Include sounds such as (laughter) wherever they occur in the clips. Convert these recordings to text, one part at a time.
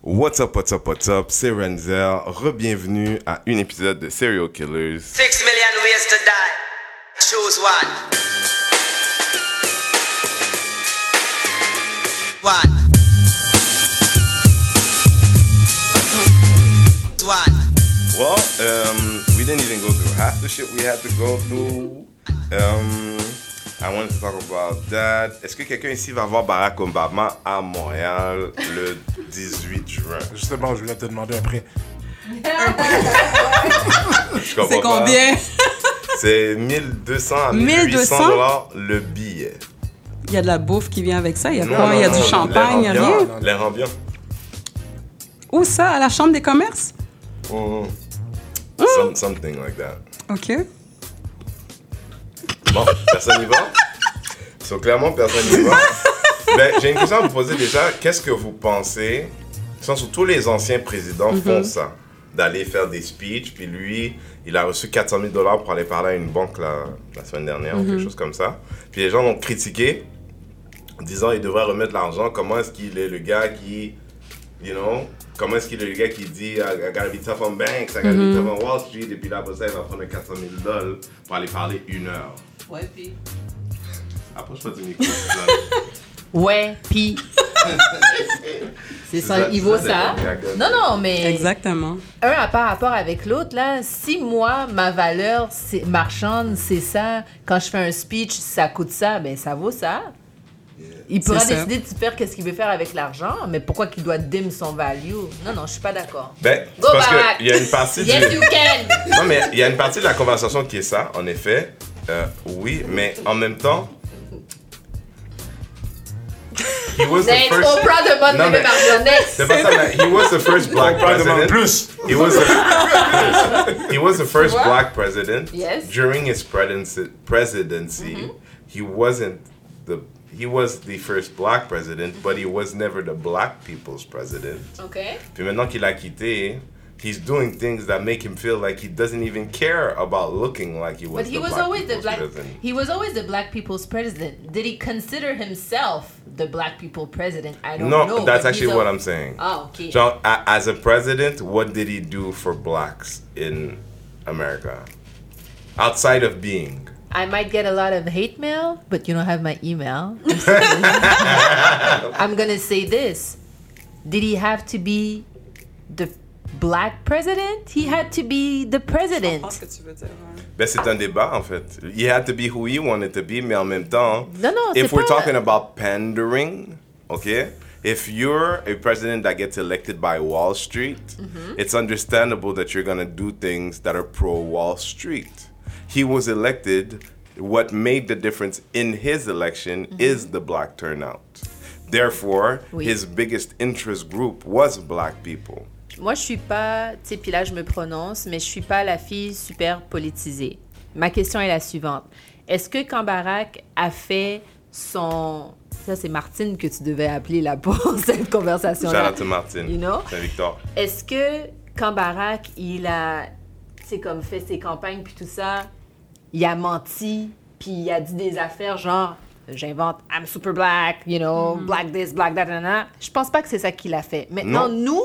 What's up, what's up, what's up, c'est Renzel. Re-bienvenue à un épisode de Serial Killers. Six million ways to die. Choose one. One. One. Well, um, we didn't even go through half the shit we had to go through. Um, I wanted to talk about that. Est-ce que quelqu'un ici va voir Barack Obama à Montréal le 18 juin? Justement, je voulais te demander un prix. Je comprends C'est combien? C'est 1200 à 1200 1800 dollars le billet. Il y a de la bouffe qui vient avec ça. Il y a Non, quoi? non, Il y a non, du champagne, il y a ambiant, rien? L'air ambiant. Où ça? À la Chambre des commerces? Mm. Some- something like that. OK. Bon, personne n'y va? So, clairement, personne n'y va. Ben, J'ai une question à vous poser déjà. Qu'est-ce que vous pensez? Tous les anciens présidents font ça. D'aller faire des speeches, puis lui, il a reçu 400 000 dollars pour aller parler à une banque la, la semaine dernière, ou quelque chose comme ça. Puis les gens l'ont critiqué, en disant il devrait remettre l'argent. Comment est-ce qu'il est le gars qui, you know, comment est-ce qu'il est le gars qui dit I, gotta be tough on banks, I gotta be tough on Wall Street, et puis là, ça, il va prendre 400 000 dollars pour aller parler une heure. Ouais, puis. Approche-toi du micro. (laughs) Ouais, puis. c'est ça, il vaut ça. Non, non, mais Exactement. un n'a pas rapport avec l'autre. Là, si moi, ma valeur c'est marchande, c'est ça, quand je fais un speech, ça coûte ça, ben ça vaut ça. Il pourra décider de faire qu'est-ce qu'il veut faire avec l'argent, mais pourquoi qu'il doit dim son value? Non, non, je suis pas d'accord. Ben, Go parce qu'il y a une partie du... Yes, you can! Non, mais il y a une partie de la conversation qui est ça, en effet. Euh, oui, mais en même temps... He was the first... Oprah demande Non, mais- me pardonner. Next! C'est pas ça, mais he was the first (laughs) black president. plus. He was the, (laughs) he was the first What? black president. Yes. During his presidency, presidency he wasn't the he was the first black president, but he was never the black people's president. OK. Puis maintenant qu'il a quitté, he's doing things that make him feel like he doesn't even care about looking like he was But he the was black always the black. president. He was always the black people's president. Did he consider himself the black people president? I don't No, know. that's but actually he's what a- I'm saying. Ah, okay. Genre, a- as a president, what did he do for blacks in America? Outside of being. I might get a lot of hate mail, but you don't have my email. (laughs) I'm gonna say this: Did he have to be the black president? He had to be the president. que tu veux dire. Ben, c'est un débat, en fait. He had to be who he wanted to be, mais en même temps, Non, non, if we're pas- talking about pandering, okay? If you're a president that gets elected by Wall Street, Mm-hmm. it's understandable that you're gonna do things that are pro Wall Street. He was elected. What made the difference in his election is the black turnout. Therefore, Oui. his biggest interest group was black people. Moi, je suis pas, tu sais, puis là, je me prononce, mais je suis pas la fille super politisée. Ma question est la suivante. Est-ce que quand Barack a fait son... Ça, c'est Martine que tu devais appeler là pour (laughs) cette Shout conversation-là. out to Martin. You know? Saint-Victor. Est-ce que quand Barack, il a, tu sais, comme fait ses campagnes puis tout ça, il a menti, puis il a dit des affaires genre, j'invente, I'm super black, you know, black this, black that, nanana. Je pense pas que c'est ça qu'il a fait. Maintenant, Non. nous,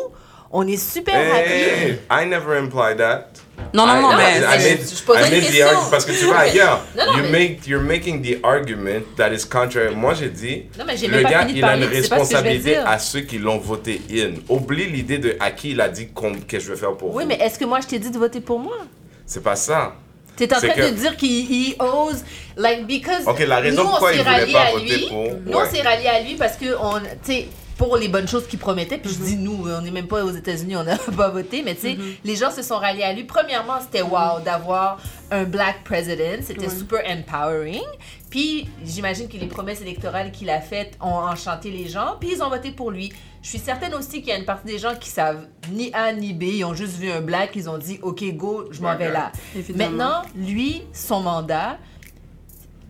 on est super Hey, happy. I never implied that. Non, non, non, I- mais- I made- je- je posais I une made the parce que tu vas mais- ailleurs. non, non, you mais- make, you're making the argument that is contrary. Moi, j'ai dit, Non, mais j'ai le gars, il a une responsabilité à ceux qui l'ont voté in. Oublie l'idée de à qui il a dit qu'on- que je vais faire pour Oui, vous. mais est-ce que moi, je t'ai dit de voter pour moi? C'est pas ça. T'es en train que- de dire qu'il il ose, like, because Ok, la raison nous, on pourquoi s'est il voulait ralliés pas à voter lui. pour- Nous, ouais. on s'est ralliés à lui parce que, on, tu sais, pour les bonnes choses qu'il promettait, puis je dis nous, on n'est même pas aux États-Unis, on n'a (laughs) pas voté, mais tu sais, les gens se sont ralliés à lui. Premièrement, c'était wow d'avoir un black president, c'était super empowering. Puis, j'imagine que les promesses électorales qu'il a faites ont enchanté les gens, puis ils ont voté pour lui. Je suis certaine aussi qu'il y a une partie des gens qui savent ni A ni B, ils ont juste vu un black, ils ont dit OK, go, je m'en vais là. Évidemment. Maintenant, lui, son mandat,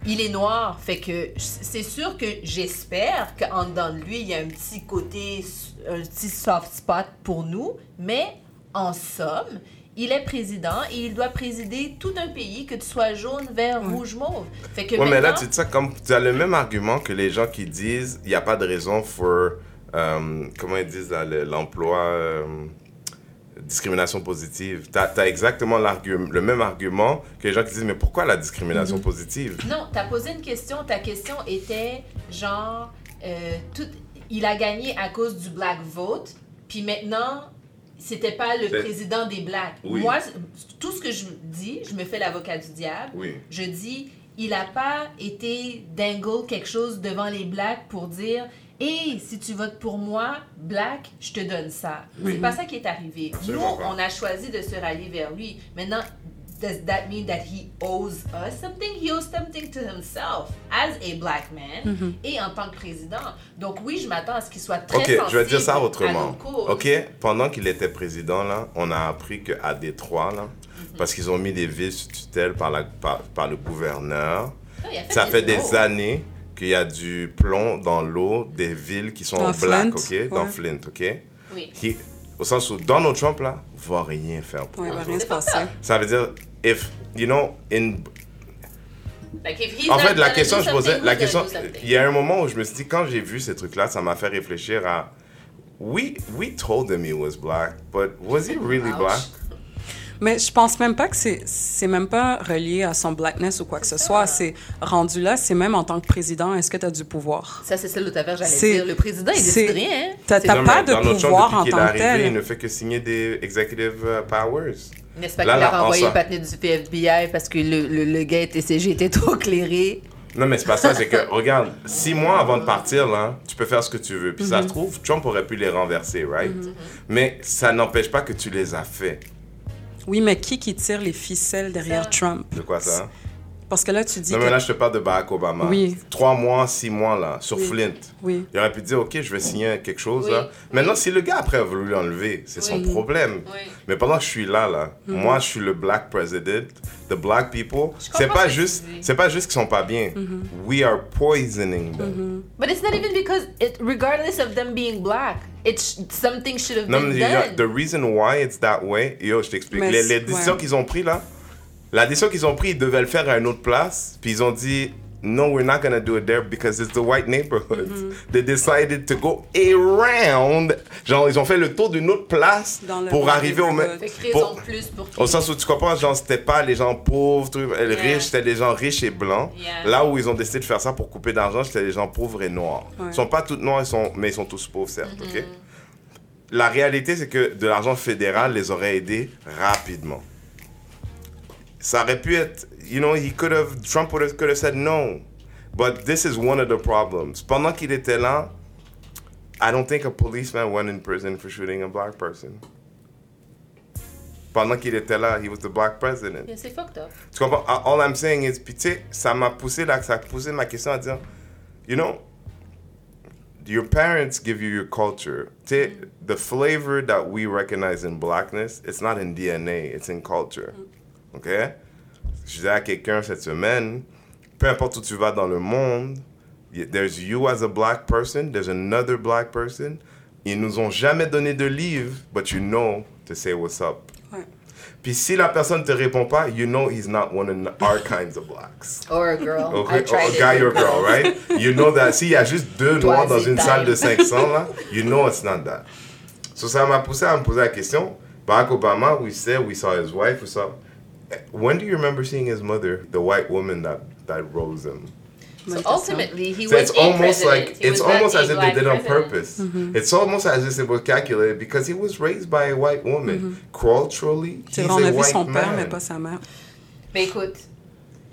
il est noir. Fait que c'est sûr que j'espère qu'en dedans de lui, il y a un petit côté, un petit soft spot pour nous. Mais en somme, il est président et il doit présider tout un pays, que tu sois jaune, vert, rouge, mauve. Fait que Ouais, mais là, tu dis ça comme. Tu as le même argument que les gens qui disent il n'y a pas de raison for euh, comment ils disent l'emploi, euh, discrimination positive. Tu as, exactement le même argument que les gens qui disent, mais pourquoi la discrimination positive? Non, t'as posé une question. Ta question était genre, euh, tout, il a gagné à cause du black vote, puis maintenant, c'était pas le président des blacks. Oui. Moi, tout ce que je dis, je me fais l'avocat du diable. Oui. Je dis, il a pas été dangle quelque chose devant les blacks pour dire. Et si tu votes pour moi, black, je te donne ça. C'est pas ça qui est arrivé. Nous, on a choisi de se rallier vers lui. Maintenant, does that mean that he owes us something? He owes something to himself as a black man et en tant que président. Donc oui, je m'attends à ce qu'il soit très Ok, je vais sensible dire ça à autrement. Ok, pendant qu'il était président, là, on a appris qu'à Détroit, là, Mhm. parce qu'ils ont mis des villes sous tutelle par, la, par, par le gouverneur, a ça fait des années qu'il y a du plomb dans l'eau des villes qui sont Dans black, Flint, ok, dans ouais. Flint, ok? Oui. Qui- au sens où Donald Trump là va rien faire. pour Ouais, va rien se passer. Ça veut dire, if you know, in Like, if he's en fait, la question, je posais, la question, il y a un moment où je me suis dit, quand j'ai vu ces trucs-là, ça m'a fait réfléchir à, we, we told him he was black, but was he really Ouch. black? Mais je pense même pas que c'est c'est même pas relié à son blackness ou quoi que ce soit. C'est rendu là, c'est même en tant que président, est-ce que tu as du pouvoir? Ça, c'est celle de affaire, j'allais C'est- dire. Le président, il décide rien. hein. T'as- C'est- t'as Non, pas de pouvoir en tant que arrivé, tel. il ne fait que signer des executive uh, powers. N'est-ce pas Là, qu'il là, a en renvoyé le patinet du FBI parce que le, le, le gars était CG était trop clairé? Non, mais c'est pas ça, c'est que, regarde, six mois avant de partir, là, tu peux faire ce que tu veux. Puis ça Mhm. se trouve, Trump aurait pu les renverser, right? Mais ça n'empêche pas que tu les as fait. Oui, mais qui qui tire les ficelles derrière Ça. Trump? De quoi ça? Parce que là, tu dis Non, que... mais là, je te parle de Barack Obama. Oui. Trois mois, six mois, là, sur Oui. Flint. Oui. Il aurait pu dire, OK, je vais signer quelque chose, Oui, là. oui. Maintenant, si le gars, après, a voulu l'enlever, c'est son problème. Oui. Mais pendant que je suis là, là, Mhm. moi, je suis le black president, the black people, c'est pas ce juste, c'est pas juste qu'ils sont pas bien. Mhm. We are poisoning them. But it's not even because, it, regardless of them being black, it's something should have Non, been mais done. the reason why it's that way, yo, je t'explique. Les, décisions ouais. qu'ils ont prises, là, la décision qu'ils ont prise, ils devaient le faire à une autre place, puis ils ont dit, no, we're not gonna do it there because it's the white neighborhoods. Mm-hmm. They decided to go around. Genre, ils ont fait le tour d'une autre place pour arriver au même. neighborhood. Pour- de plus pour Au sens où tu comprends, genre, c'était pas les gens pauvres, trucs, Yeah. riches, c'était des gens riches et blancs. Yeah. Là où ils ont décidé de faire ça pour couper d'argent, c'était les gens pauvres et noirs. Ouais. Ils sont pas tous noirs, ils sont, mais ils sont tous pauvres, certes, Mm-hmm. ok? La réalité, c'est que de l'argent fédéral les aurait aidés rapidement. Ça aurait pu être, you know, he could have, Trump would have, could have said no. But this is one of the problems. Pendant qu'il était là, I don't think a policeman went in prison for shooting a black person. Pendant qu'il était là, he was the black president. Yeah, C'est fucked up. Tu comprends? Uh, All I'm saying is, puis tu sais, ça m'a poussé là, ça a poussé ma question à dire, you know, your parents give you your culture. Tu sais, the flavor that we recognize in blackness, it's not in DNA, it's in culture. OK? Je disais à quelqu'un cette semaine, peu importe où tu vas dans le monde, there's you as a black person, there's another black person. Ils nous ont jamais donné de livre, but you know to say what's up. Ouais. Puis si la personne te répond pas, you know he's not one of our kinds of blacks. (laughs) Or a girl. Okay? Or a guy or girl, right? You know that s'il y a juste deux noirs dans une time. salle de (laughs) 500, là, you know it's not that. So ça m'a poussé à me poser la question. Barack Obama, we said we saw his wife, we saw... When do you remember seeing his mother, the white woman that, that rose him? So ultimately, he So was it's a almost president. like He it's almost as if they black did on president. purpose. Mm-hmm. It's almost as if it was calculated because he was raised by a white woman. Mm-hmm. Culturally, C'est he's on a a vu white son père, mais pas sa mère. Ben écoute,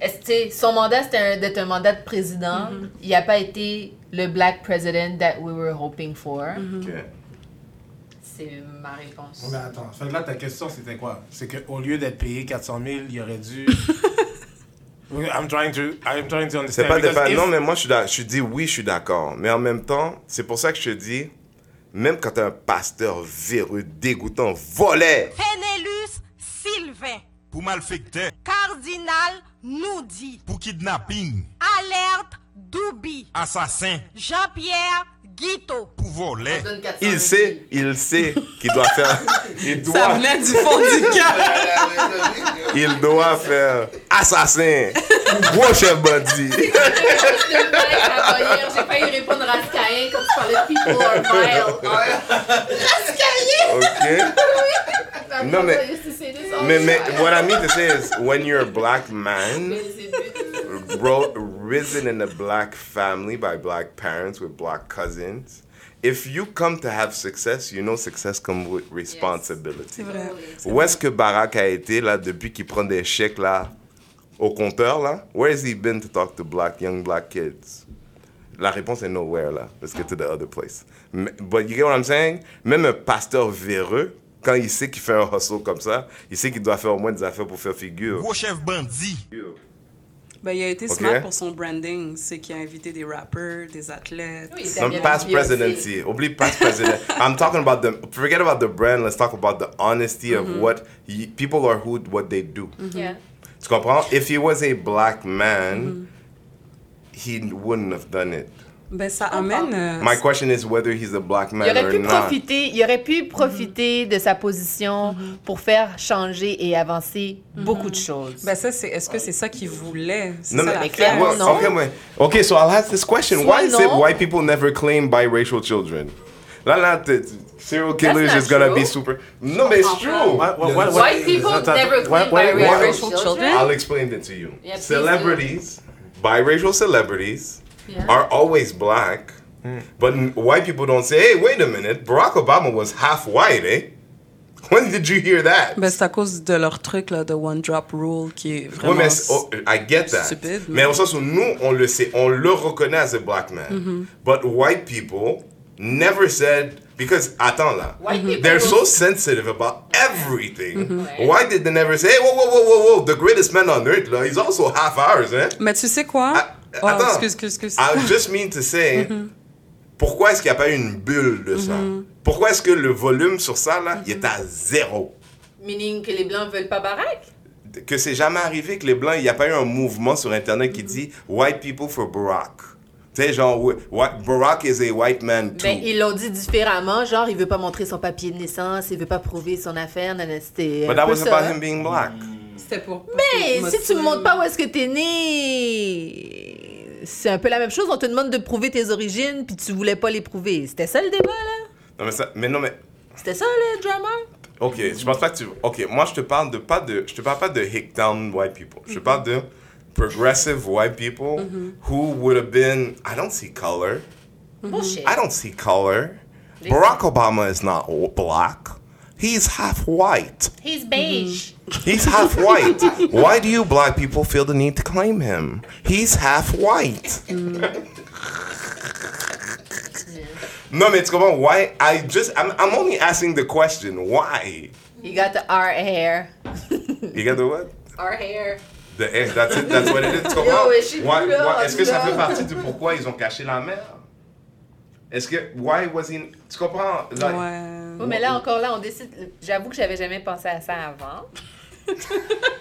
est-ce que, son mandat c'était un- d'être un mandat de président. Mm-hmm. Il n'a pas été le black president that we were hoping for. Okay. C'est ma réponse. Mais attends, fait que là, ta question, c'était quoi? C'est qu'au lieu d'être payé 400 000, il aurait dû... (laughs) I'm trying to, I'm trying to understand. C'est pas des pas- if- Non, mais moi, je, suis je dis oui, je suis d'accord. Mais en même temps, c'est pour ça que je te dis, même quand un pasteur véreux, dégoûtant, volet, Pénélus Sylvain, Pour malfecteur, cardinal nous dit pour kidnapping, alerte Doubi. Assassin. Jean-Pierre Guito. Pour voler. Donne 400 Il sait, il sait qu'il doit faire. (laughs) Il Ça venait du fond du cœur. il doit faire assassin. Gros chef bandit. (laughs) J'ai failli répondre Rascaïen quand tu parlais de people are vile. Ok. Non, mais- Mais, mais what I mean to say is, when you're a black man, bro, risen in a black family by black parents with black cousins, if you come to have success, you know success comes with responsibility. C'est vrai. Où est-ce que Barack a été là depuis qu'il prend des chèques là au compteur là? Where has he been to talk to black young black kids? La réponse est nowhere là. Let's get to the other place. Mais- But you get what I'm saying? Même un pasteur véreux, quand il sait qu'il fait un hustle comme ça, il sait qu'il doit faire au moins des affaires pour faire figure. Gros chef bandit. Ben, il a été Ok. smart pour son branding. C'est qu'il a invité des rappers, des athlètes. Oui, past presidency. Oublie past president. I'm talking about the. Forget about the brand. Let's talk about the honesty of what he, people are who what they do. Yeah. Tu comprends? If he was a black man, he wouldn't have done it. Ben, ça amène. euh, My question is whether he's a black Il man aurait or pu not. profiter, il aurait pu profiter de sa position pour faire changer et avancer beaucoup de choses. Ben, ça, c'est. Est-ce que c'est ça qu'il voulait? C'est No, ça mais- clairement, well, non. okay, okay, so I'll ask this question. Soit Why is it non. white people never claim biracial children? Là, là, serial killers not is gonna be super. No, but it's true. What- what- what- White people never claim biracial children? I'll explain it to you. Yeah, celebrities, biracial celebrities, Yeah. are always black, but white people don't say, "Hey, wait a minute, Barack Obama was half white, eh?" (laughs) When did you hear that? Ben, c'est à cause de leur truc, là, de One Drop Rule, qui est Oui, vraiment. mais c'est- oh, I get that. stupide, mais mais- au sens où nous, on le sait, on le reconnaît as a black man. Mm-hmm. But white people never said, because, attends là, White people they're so sensitive about everything. Mm-hmm. Why did they never say, hey, whoa, whoa, whoa, whoa, whoa, the greatest man on earth, là, he's also half ours, hein? Mais tu sais quoi? Ah, Oh, attends. excuse, excuse, excuse. I just mean to say, pourquoi est-ce qu'il n'y a pas eu une bulle de ça? Pourquoi est-ce que le volume sur ça, là, il est à zéro? Meaning que les Blancs veulent pas Barack? Que c'est jamais arrivé que les Blancs, il n'y a pas eu un mouvement sur Internet qui dit « White people for Barack ». Tu sais, genre, white- Barack is a white man too. Ben, ils l'ont dit différemment, genre, il veut pas montrer son papier de naissance, il veut pas prouver son affaire, nan, nan, c'était But that was ça. about him being black. C'était pour. Mais si tu me montres pas où est-ce que t'es né, c'est un peu la même chose. On te demande de prouver tes origines, puis tu voulais pas les prouver. C'était ça le débat, là? Non, mais, ça, mais non, mais... C'était ça le drama? Ok, je pense pas que tu... Ok, moi, je te parle de pas de... Je te parle pas de hick-down white people. Je te parle de progressive white people who would have been... I don't see color. Bullshit. I don't see color. Barack Obama is not black. He's half white. He's beige. Mm-hmm. He's half white. Why do you black people feel the need to claim him? He's half white. Mm-hmm. No, mais tu comprends? Why? I just, I'm, I'm only asking the question. Why? You got the R hair. You got the what? R hair. The F, that's it, that's what it is. Tu comprends? Yo, je suis Why- plus why- Est-ce que ça fait partie de pourquoi ils ont caché la mère? Est-ce que, why was he, tu comprends? Like, Ouais. Oui, mais là, encore là, on décide. J'avoue que j'avais jamais pensé à ça avant. (laughs)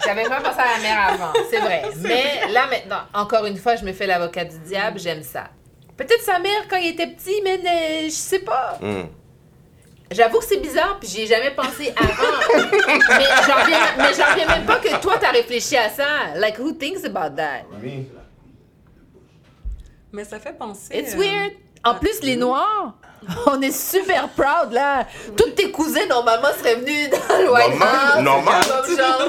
J'avais jamais pensé à la mère avant, c'est vrai. Mais là, maintenant, encore une fois, je me fais l'avocat du diable, j'aime ça. Peut-être sa mère quand il était petit, mais ne- je sais pas. Hmm. J'avoue que c'est bizarre, puis j'y ai jamais pensé avant. mais j'en reviens, mais j'en reviens même pas que toi, t'as réfléchi à ça. Like, who thinks about that? me. Mais ça fait penser. It's euh, weird. En plus, les Noirs, on est super proud, là. Tous tes cousins, normalement, seraient venus dans le White Normal, House. normal.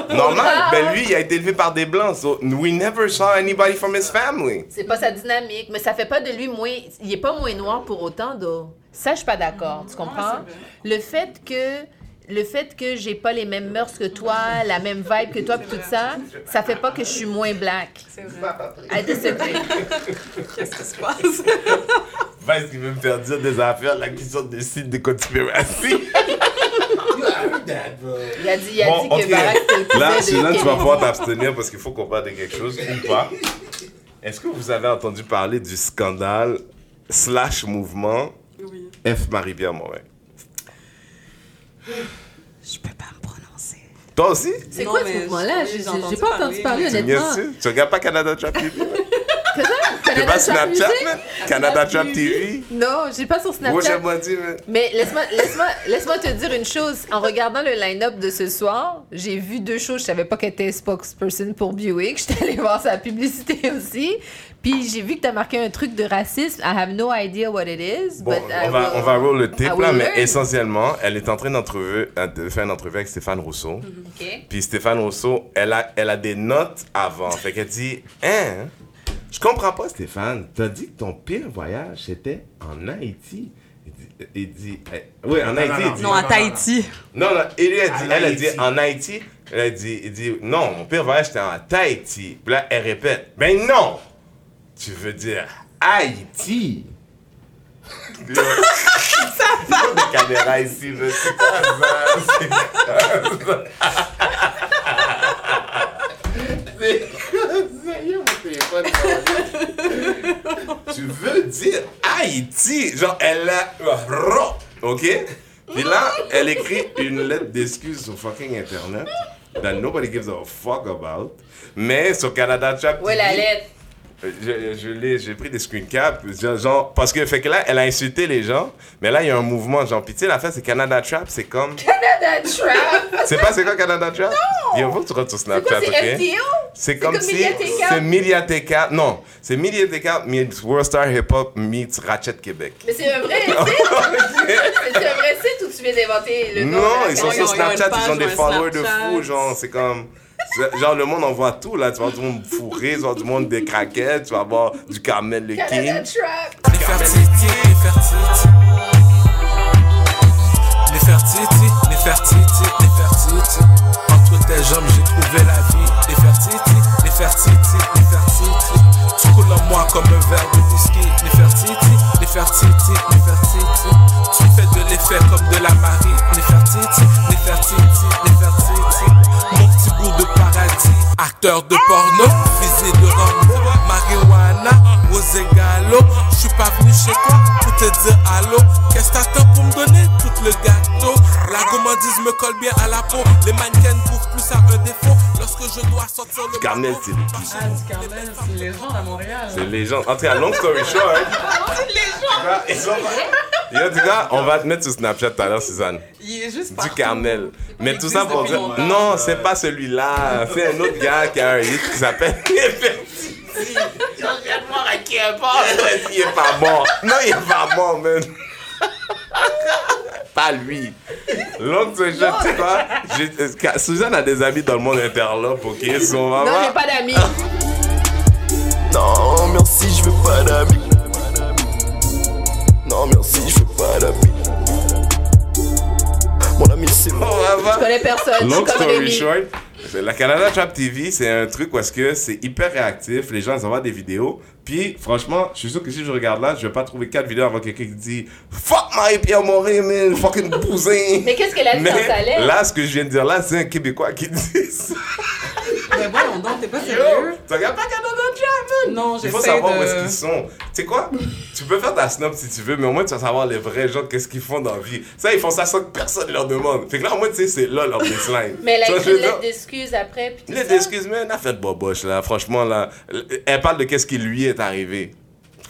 Normal, ah, ben lui, il a été élevé par des blancs, so we never saw anybody from his family. C'est pas sa dynamique, mais ça fait pas de lui moins. Il est pas moins noir pour autant, d'eau. Ça, je suis pas d'accord, tu comprends? Le fait que. Le fait que j'ai pas les mêmes mœurs que toi, la même vibe que toi, puis tout ça, ça fait pas que je suis moins black. C'est vrai. I disagree. (laughs) Qu'est-ce qui se passe? (laughs) Parce qu'il veut me faire dire des affaires là qui sont des sites de conspiration. (laughs) Il a dit, il a Bon, dit que ok. Barack, le Là, de là tu vas pouvoir t'abstenir parce qu'il faut qu'on parle de quelque chose ou pas. Est-ce que vous avez entendu parler du scandale slash mouvement Oui. F. Marie-Pierre Morin? Je peux pas me prononcer. Toi aussi? C'est quoi ce mouvement-là? j'ai pas entendu parler. honnêtement. Tu regardes pas Canada Trap TV? T'es pas Snapchat, man? Canada Trap TV? Non, j'ai pas sur Moi, Snapchat. j'ai dit, man. Mais laisse-moi laisse-moi laisse-moi te dire une chose. En regardant le line-up de ce soir, j'ai vu deux choses. Je savais pas qu'elle était spokesperson pour Buick. J'étais allée voir sa publicité (laughs) aussi. Puis j'ai vu que t'as marqué un truc de racisme. I have no idea what it is. Bon, but I on va, will- on va roll le tape I là, mais learn. essentiellement, elle est en train d'entrevue- euh, de faire une entrevue avec Stéphane Rousseau. Ok. Puis Stéphane Rousseau, elle a, elle a des notes avant. Fait qu'elle dit Hein? Je comprends pas, Stéphane. T'as dit que ton pire voyage, c'était en Haïti. Il dit, dit eh, Oui, en Non, Haïti. non, il non. dit- Non, à Tahiti. Non, non, lui, elle, dit, En elle a dit en Haïti. Elle a dit, il dit Non, mon pire voyage, c'était en Tahiti. Puis là, elle répète Ben non Tu veux dire Haïti? Ça va des caméras ici, ça? C'est quoi? C'est quoi ça? Tu veux dire Haïti? Genre, elle a. Ok? Puis là, elle écrit une lettre d'excuse sur fucking Internet that nobody gives a fuck about. Mais sur Canada Trap Ouais, la TV, lettre. Je, je l'ai, j'ai pris des screen caps, genre, parce que fait que là, elle a insulté les gens, mais là, il y a un mouvement, genre, tu sais, l'affaire, c'est Canada Trap, c'est comme, Canada Trap? (laughs) c'est pas c'est quoi Canada Trap? Il faut que tu rentres sur C'est quoi, Snapchat, c'est ok? C'est comme, comme si c'est Mediateca, non, c'est Mediateca meets World Star Hip Hop meets Ratchet Québec. Mais c'est un vrai (laughs) site? c'est un vrai site où tu viens d'inventer le nom? Non, la ils sont sur Snapchat, ils ont des followers de Snapchat. fou, genre, c'est comme. Genre, le monde envoie tout, là. Tu vas voir du monde fourré, tu vas voir du monde des craquettes, tu vas voir du Carmel le King. Trap. Nefertiti, Nefertiti. Nefertiti, Nefertiti, Nefertiti. Entre tes jambes, j'ai trouvé la vie. Nefertiti, Nefertiti, Nefertiti. Tu coules en moi comme un verre de whisky. Nefertiti, Nefertiti, Nefertiti. Tu fais de l'effet comme de la Marie. Nefertiti, Nefertiti, Nefertiti. Acteur de porno, fusil de Rambo. Marijuana, Je suis pas venu chez toi pour te dire allô. Qu'est-ce que t'attends pour me donner tout le gâteau? La gourmandise me colle bien à la peau. Les mannequins trouvent plus à un défaut. Lorsque je dois sortir le Carmel, c'est? Ah, du Carmel, c'est une légende à Montréal. C'est les gens. En tout cas, long story short. hein. Sont- Et en tout cas, on va te mettre sur Snapchat tout à l'heure, Suzanne. Il est juste Du partout. Carmel. Mais tout ça pour dire. longtemps. Non, c'est pas celui-là. C'est un autre gars qui a un hit qui s'appelle Est mort. (laughs) Il est pas mort. Non, il est pas mort, man. Pas lui. L'autre, je sais pas. Suzanne a des amis dans le monde interlope, ok? So, on va Non, j'ai pas d'amis. Non, merci, je veux pas d'amis. Non, merci, je veux pas d'amis. Mon ami, c'est On moi. Je connais personne. Long story short, la Canada Trap TV, c'est un truc où est-ce que c'est hyper réactif, les gens ils envoient des vidéos, puis franchement, je suis sûr que si je regarde là, je vais pas trouver quatre vidéos avant quelqu'un qui dit Fuck Marie-Pierre Morin, man, fucking bousin. (laughs) Mais qu'est-ce qu'elle a dit dans sa lettre? là, ce que je viens de dire là, c'est un Québécois qui dit ça. Mais voyons donc, t'es pas Yo, sérieux? tu regardes pas Canada? Man? Non, Il faut j'essaie savoir où de- est-ce qu'ils sont. Tu sais quoi? tu peux faire ta snob si tu veux, mais au moins tu vas savoir les vrais gens, qu'est-ce qu'ils font dans la vie. Ça, ils font ça sans que personne leur demande. Fait que là, au moins, tu sais, c'est là leur baseline. Mais elle a écrit je d'excuses après. Puis tout Les ça. excuses, mais elle a fait de boboche, là. Franchement, là. Elle parle de qu'est-ce qui lui est arrivé.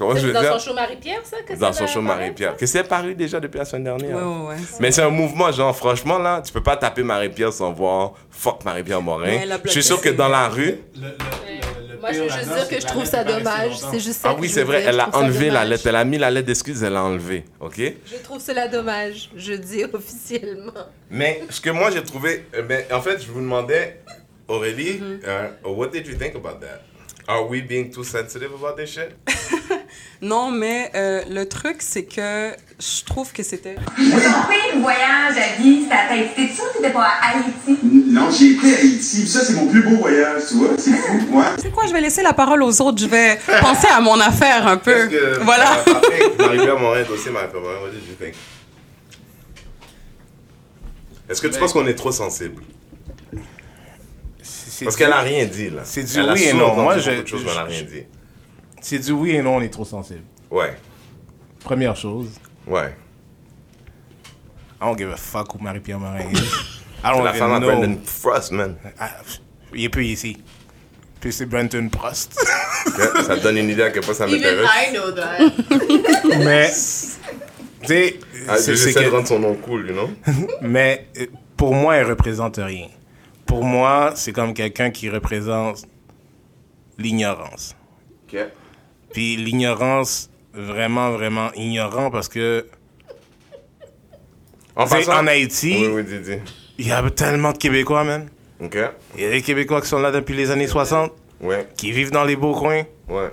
Comment je C'est veux dans dire? son show Marie-Pierre, ça? que Dans son show Marie-Pierre. Qu'est-ce qui est paru déjà depuis la semaine dernière? Ouais, ouais, ouais. Mais c'est un mouvement, genre, franchement, là, tu peux pas taper Marie-Pierre sans voir fuck Marie-Pierre Morin. Je suis sûr que dans la rue. Le- le- le- le Moi, je veux juste dire c'est que je trouve ça dommage. C'est juste ça Ah que oui, c'est vrai, elle a enlevé la lettre. Elle a mis la lettre d'excuse, elle l'a enlevée. OK? Je trouve cela dommage. Je dis (laughs) officiellement. Mais ce que moi j'ai trouvé, euh, ben, en fait, je vous demandais, Aurélie, Mm-hmm. euh, what did you think about that? Are we being too sensitive about this shit? (laughs) Non, mais euh, le truc, c'est que je trouve que c'était. Ton pire voyage à vie, c'était à Tahiti. T'es sûr que t'étais pas à Haïti? Non, j'ai été à Haïti. Ça, c'est mon plus beau voyage, tu vois. C'est fou. Ouais. (laughs) C'est quoi, je vais laisser la parole aux autres. Je vais penser à mon affaire un peu. Qu'est-ce que- Voilà. euh, Après, Marie-Pierre Morin, what did you think? Est-ce que tu penses qu'on est trop sensible? C'est Parce du- qu'elle a rien dit, là. C'est du Elle oui et non. Moi, je- elle a je- rien dit. C'est du oui et non, on est trop sensible. Ouais, Première chose, ouais. I don't give a fuck who Marie-Pierre is. (laughs) I don't la even femme à. Brendan Frost, man. Ah, il est plus ici. Puis c'est Brenton Prost. Ok, (laughs) Ça te donne une idée à quel point ça Even m'intéresse. I know that. (laughs) Mais, tu sais, Ah, J'essaie de rendre son nom cool, you know? mais euh, pour moi, elle représente rien. Pour moi, c'est comme quelqu'un qui représente l'ignorance. Ok. Puis l'ignorance, vraiment, vraiment ignorant parce que En passant- en Haïti- Oui, oui, il y a tellement de Québécois, man. Ok. Il y a des Québécois qui sont là depuis les années 60, Ouais, qui vivent dans les beaux coins. ouais.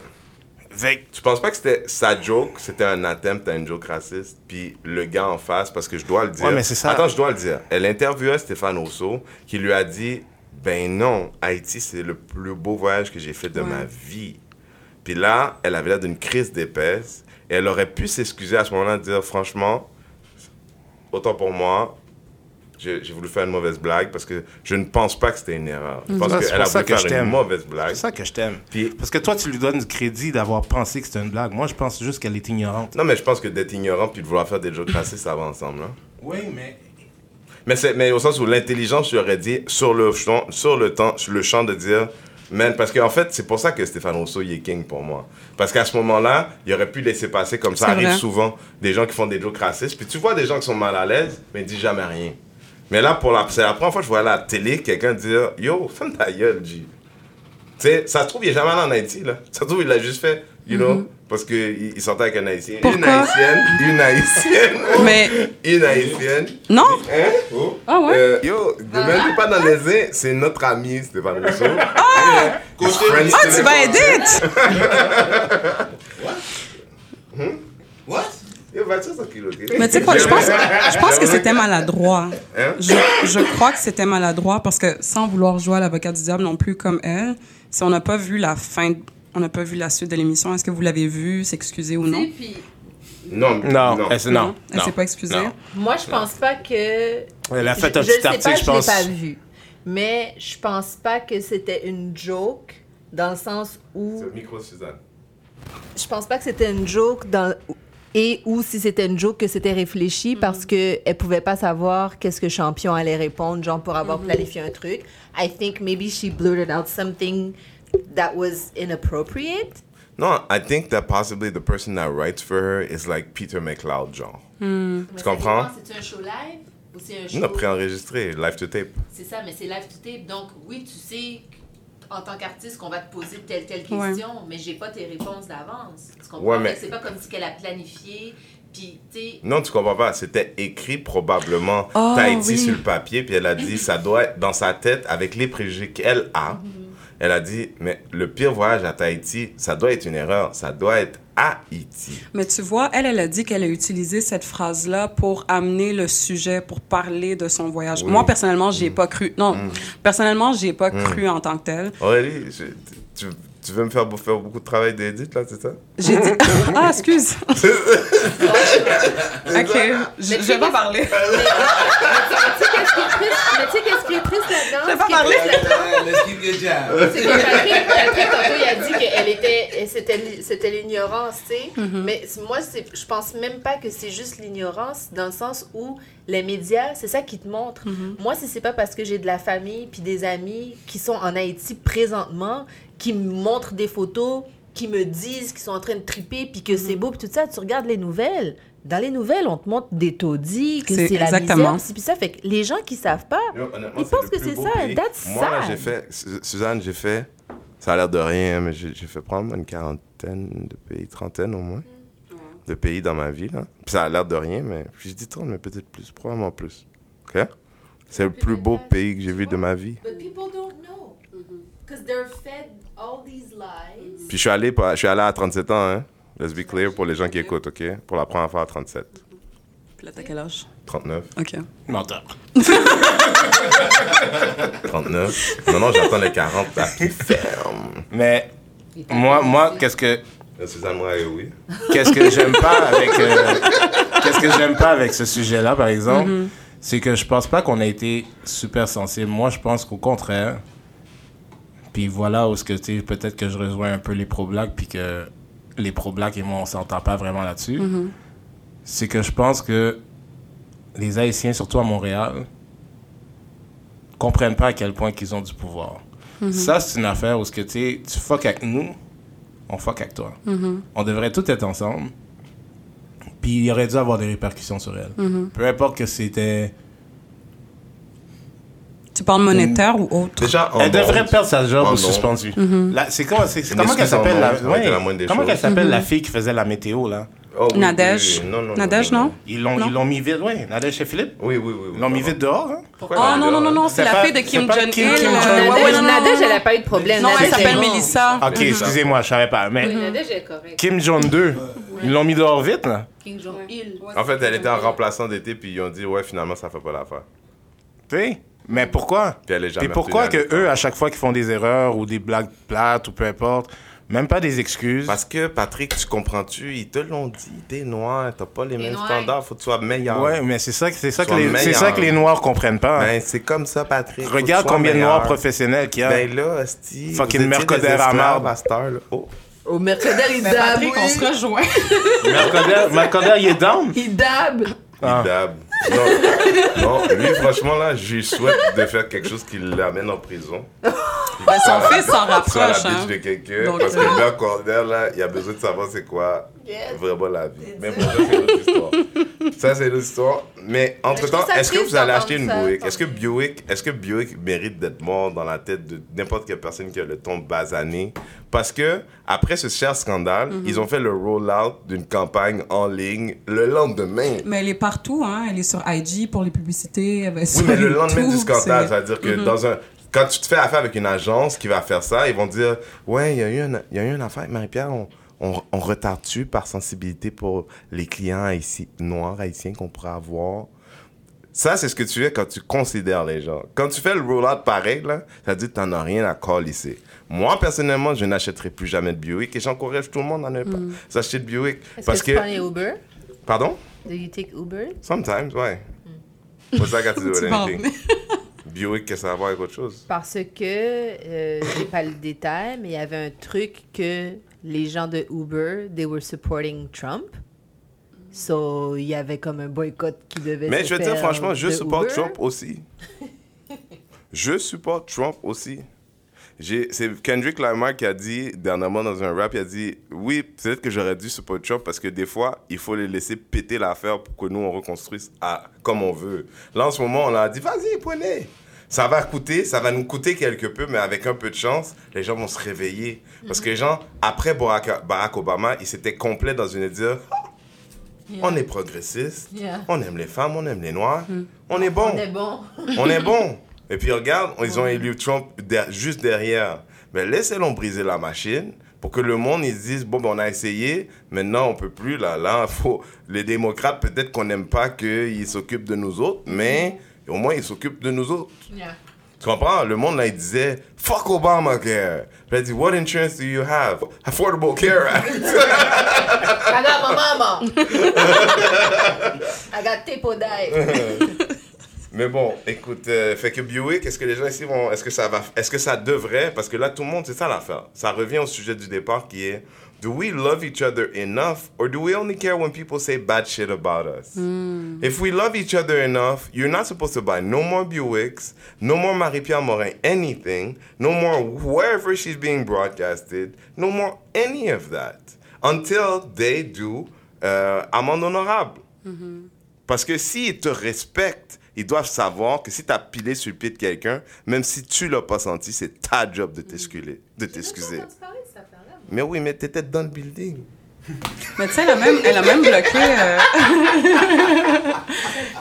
Fait Tu penses pas que c'était sa joke, c'était un attempt à une joke raciste, puis le gars en face, parce que je dois le dire. Ouais, mais c'est ça. Attends, je dois le dire. Elle interviewait Stéphane Rousseau, qui lui a dit Ben non, Haïti, c'est le plus beau voyage que j'ai fait de ma vie. Puis là, elle avait l'air d'une crise d'épaisse, et elle aurait pu s'excuser à ce moment-là, dire Franchement, autant pour moi, j'ai voulu faire une mauvaise blague, parce que je ne pense pas que c'était une erreur. Je pense qu'elle a voulu que je faire une t'aime. mauvaise blague. c'est ça que je t'aime. Parce que toi, tu lui donnes du crédit d'avoir pensé que c'était une blague. Moi, je pense juste qu'elle est ignorante. Non, mais je pense que d'être ignorant puis de vouloir faire des jokes racistes, ça va ensemble. Hein? Oui, mais. Mais, mais au sens où l'intelligence, je aurais dit, sur le, champ, sur le temps, sur le champ de dire, man, parce qu'en fait, c'est pour ça que Stéphane Rousseau, il est king pour moi. Parce qu'à ce moment-là, il aurait pu laisser passer, comme ça arrive vrai. souvent, des gens qui font des jokes racistes. Puis tu vois des gens qui sont mal à l'aise, mais ils disent jamais rien. Mais là, pour la, c'est la première fois que je vois à la télé quelqu'un dire, yo, ferme ta gueule, G. Tu sais, ça se trouve, il est jamais allé en Haïti, là. Ça se trouve, il l'a juste fait, you know, parce qu'il il sortait avec un Haïtien. Une Pourquoi? Haïtienne, une Haïtienne. (laughs) Mais Une Haïtienne. non, Hein? Oh. Ah ouais? Euh, yo, ne même pas dans les airs, c'est notre ami Stéphane Rousseau. ah, (laughs) tu vas aider. (laughs) What? Yo, tranquille, ok? Mais tu sais quoi, je pense, je pense que c'était maladroit. Hein? Je, je crois que c'était maladroit parce que sans vouloir jouer à l'avocat du diable non plus comme elle, si on n'a pas vu la fin, on n'a pas vu la suite de l'émission, est-ce que vous l'avez vu, s'excuser ou non? Puis, Non, Non, non. elle, non? Elle s'est pas excusée? non. moi, je pense pas que. Elle a fait un je, petit je sais article, pas, je je l'ai pense. pas vu. Mais je pense pas que c'était une joke dans le sens où. C'est le micro, Suzanne. Je pense pas que c'était une joke dans et ou si c'était une joke que c'était réfléchi parce que elle pouvait pas savoir qu'est-ce que champion allait répondre genre pour avoir planifié un truc. I think maybe she blurted out something that was inappropriate? Non, I think that possibly the person that writes for her is like Peter McLeod, genre. Tu comprends? C'est un show live ou c'est un show Non, préenregistré, live to tape. C'est ça, mais c'est live to tape. Donc, oui, tu sais en tant qu'artiste qu'on va te poser telle telle Ouais. question, mais j'ai pas tes réponses d'avance. Tu comprends? Ouais, mais- C'est pas comme si qu'elle a planifié, puis. Non, tu comprends pas. C'était écrit probablement Oh, Tahiti oui. sur le papier, puis elle a dit, ça doit être dans sa tête, avec les préjugés qu'elle a. Elle a dit, mais le pire voyage à Tahiti, ça doit être une erreur. Ça doit être Haïti. Mais tu vois, elle, elle a dit qu'elle a utilisé cette phrase-là pour amener le sujet, pour parler de son voyage. Oui. Moi, personnellement, j'y ai pas cru. Non, personnellement, j'y ai pas cru en tant que tel. Aurélie, je- tu, tu veux me faire, faire beaucoup de travail d'édite, là, c'est ça? J'ai dit... (laughs) Ah, excuse. (laughs) OK, je vais pas parler. (laughs) Mais tu sais, qu'est-ce qui est triste là-dedans? Je vais pas parler. triste là-dedans, Let's keep your job. C'est que Patrick, Patrick, tantôt, il a dit qu'elle était, c'était, li- c'était l'ignorance, tu sais. Mm-hmm. Mais moi, je pense même pas que c'est juste l'ignorance, dans le sens où les médias, c'est ça qui te montre. Mm-hmm. Moi, si c'est pas parce que j'ai de la famille puis des amis qui sont en Haïti présentement, qui me montrent des photos, qui me disent qu'ils sont en train de triper puis que c'est beau puis tout ça, tu regardes les nouvelles. Dans les nouvelles, on te montre des taudis, que C'est la exactement. misère, puis ça. Fait que les gens qui savent pas, Yo, ils pensent que c'est ça. That's Moi, j'ai fait, Su- Suzanne, j'ai fait, ça a l'air de rien, mais j'ai j'ai fait prendre une quarantaine de pays, trentaine au moins, de pays dans ma vie, là. Puis ça a l'air de rien, mais puis je dis 30, mais peut-être plus, probablement plus. OK? C'est le plus beau pays que j'ai vu de ma vie. But people don't know. Puis je suis allé, pas- je suis allé à 37 ans, hein. Let's be clear pour les gens qui écoutent, OK? Pour la première fois à 37. Puis là, t'as quel âge? 39. OK. Menteur. (laughs) 39. Non, non, j'attends les 40 à plus ferme. Mais moi, moi qu'est-ce que Suzanne, moi, eh oui. qu'est-ce que j'aime pas avec euh, qu'est-ce que j'aime pas avec ce sujet-là par exemple c'est que je pense pas qu'on a été super sensible moi je pense qu'au contraire puis voilà où ce que tu peut-être que je rejoins un peu les pro blacks puis que les pro blacks et moi on s'entend pas vraiment là-dessus c'est que je pense que les haïtiens surtout à Montréal comprennent pas à quel point qu'ils ont du pouvoir Ça, c'est une affaire où ce que, tu tu fuck avec nous, on fuck avec toi. Mhm. On devrait tout être ensemble. Puis il aurait dû avoir des répercussions sur elle. Peu importe que c'était. Tu parles monétaire ou autre? Déjà, en Elle devrait perdre sa job ou suspendue. Mhm. Là, C'est comment, qu'elle s'appelle la, ouais. comment qu'elle s'appelle Mhm. la fille qui faisait la météo là? Oh, oui, Nadège. oui, oui. Non, Nadège, non, non? Ils l'ont, Non. ils l'ont mis vite, ouais. Nadège et Philippe? Oui, oui, oui. oui, Ils l'ont mis vite dehors. Hein? Pourquoi Oh est non, non, non, non, c'est la pas- fille de Kim Jong-il. Kim euh, Nadège, elle a pas eu de problème. Non, elle s'appelle Mélissa. Ok, excusez-moi, je savais pas. Mais Oui, Nadège est correcte. Kim Jong-2, ils l'ont mis dehors vite là? King Jong-il. En fait, elle était en remplaçant d'été, puis ils ont dit, ouais, finalement, ça fait pas l'affaire. Tu sais? Mais pourquoi? Puis elle est jamais Puis pourquoi que eux, à chaque fois qu'ils font des erreurs ou des blagues plates ou peu importe, même pas des excuses? Parce que, Patrick, tu comprends-tu, ils te l'ont dit, t'es noir, t'as pas les mêmes standards, faut que tu sois meilleur. Ouais, mais c'est ça, que- c'est ça que les, c'est ça que les noirs comprennent pas. Ben, c'est comme ça, Patrick. Regarde combien de noirs professionnels qu'il y a. Ben là, Asti, Fucking des à heure, là. Oh, Au Mercader, il Mais dab. Patrick, on se rejoint. Mercader, Mercader, il est down? Il dab. Ah. il dab. Non, non, lui, franchement, là, je lui souhaite de faire quelque chose qui l'amène en prison. (laughs) Ben, son fils s'en la rapproche. bitch hein. de quelqu'un. Donc, Parce que euh, le gars Cornell, là, il a besoin de savoir c'est quoi Yes. vraiment la vie. Mais bon, ça, c'est une autre histoire. Ça, c'est une autre histoire. Mais entre-temps, est-ce que vous allez acheter une Buick? Est-ce que Buick, est-ce que Buick mérite d'être mort dans la tête de n'importe quelle personne qui a le ton basané? Parce que, après ce cher scandale, Mhm. ils ont fait le roll-out d'une campagne en ligne le lendemain. Mais elle est partout, hein. Elle est sur IG pour les publicités. elle va Oui, mais le lendemain du scandale, c'est- c'est-à-dire que Mhm. dans un. Quand tu te fais affaire avec une agence qui va faire ça, ils vont dire Ouais, il y, a eu une- il y a eu une affaire avec Marie-Pierre, on, on, on retarde-tu par sensibilité pour les clients haïtiens, noirs haïtiens qu'on pourrait avoir? Ça, c'est ce que tu fais quand tu considères les gens. Quand tu fais le roll-out pareil, là, ça veut dire que tu n'en as rien à ici. Moi, personnellement, je n'achèterai plus jamais de Buick et j'encourage tout le monde à ne pas s'acheter de Buick. Est-ce Parce que tu que. prends les Uber? Pardon? Do you take Uber? Sometimes, ouais. What's that got to do with anything? Buick, que ça a à voir avec autre chose Parce que, euh, j'ai pas le détail, mais il y avait un truc que les gens de Uber, they were supporting Trump. So, il y avait comme un boycott qui devait Mais se je veux dire, franchement, (laughs) je supporte. Trump aussi. je supporte Trump aussi. C'est Kendrick Lamar qui a dit dernièrement dans un rap, il a dit oui, peut-être que j'aurais dû supporter Trump parce que des fois, il faut les laisser péter l'affaire pour que nous on reconstruise à, comme on veut. Là en ce moment, on a dit vas-y, prenez. Ça va coûter, ça va nous coûter quelque peu, mais avec un peu de chance, les gens vont se réveiller. Parce que les gens, après Barack, Barack Obama, ils s'étaient complets dans une dire on est progressiste, Yeah. on aime les femmes, on aime les noirs, on est bon. On est bon. (laughs) On est bon. Et puis regarde, ils ont élu Trump juste derrière. Mais laissez-le briser la machine pour que le monde ils se dise bon ben on a essayé, maintenant on peut plus là là faut les démocrates peut-être qu'on n'aime pas qu'ils s'occupent de nous autres, mais au moins ils s'occupent de nous autres. Yeah. Tu comprends? Le monde là il disait fuck Obamacare. Puis il dit what insurance do you have? Affordable Care Act. (laughs) I got my mama. I got Tepo die. (laughs) Mais bon, écoute, euh, fait que Buick, est-ce que les gens ici vont, est-ce que ça va, est-ce que ça devrait, parce que là tout le monde, c'est ça l'affaire. Ça revient au sujet du départ qui est, do we love each other enough, or do we only care when people say bad shit about us? If we love each other enough, you're not supposed to buy no more Buicks, no more Marie-Pierre Morin, anything, no more wherever she's being broadcasted, no more any of that, until they do euh, amende honorable. Parce que s'ils te respectent, ils doivent savoir que si tu as pilé sur le pied de quelqu'un, même si tu l'as pas senti, c'est ta job de t'excuser. De t'excuser. Mais oui, mais t'étais dans le building. Mais tu sais, elle a même, elle a même bloqué. euh, (laughs)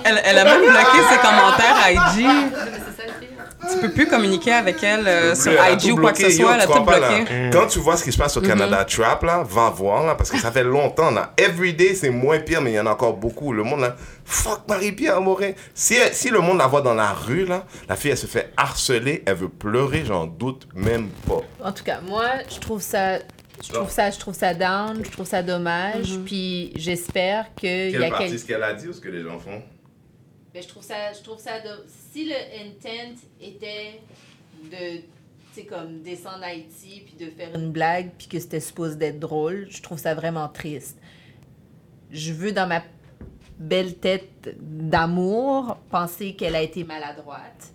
elle, elle a même bloqué ses commentaires à IG. Tu peux plus communiquer avec elle euh, sur Elle IG ou quoi que ce. Yo, soit. Elle a tout là? bloqué. Mhm. Quand tu vois ce qui se passe au Canada Trap, là, va voir, là, parce que ça fait longtemps, là. Everyday, c'est moins pire, mais il y en a encore beaucoup. Le monde, là, fuck Marie-Pierre Morin. Si, elle- si le monde la voit dans la rue, là, la fille, elle se fait harceler, elle veut pleurer, j'en doute même pas. En tout cas, moi, je trouve ça. Je trouve ça, je trouve ça down, je trouve ça dommage, puis j'espère y a Quelle partie, quel- ce qu'elle a dit ou ce que les gens font? Mais je trouve ça, je trouve ça. Si le intent était de, sais, comme descendre Haïti puis de faire une blague puis que c'était supposé d'être drôle, je trouve ça vraiment triste. Je veux dans ma belle tête d'amour penser qu'elle a été maladroite.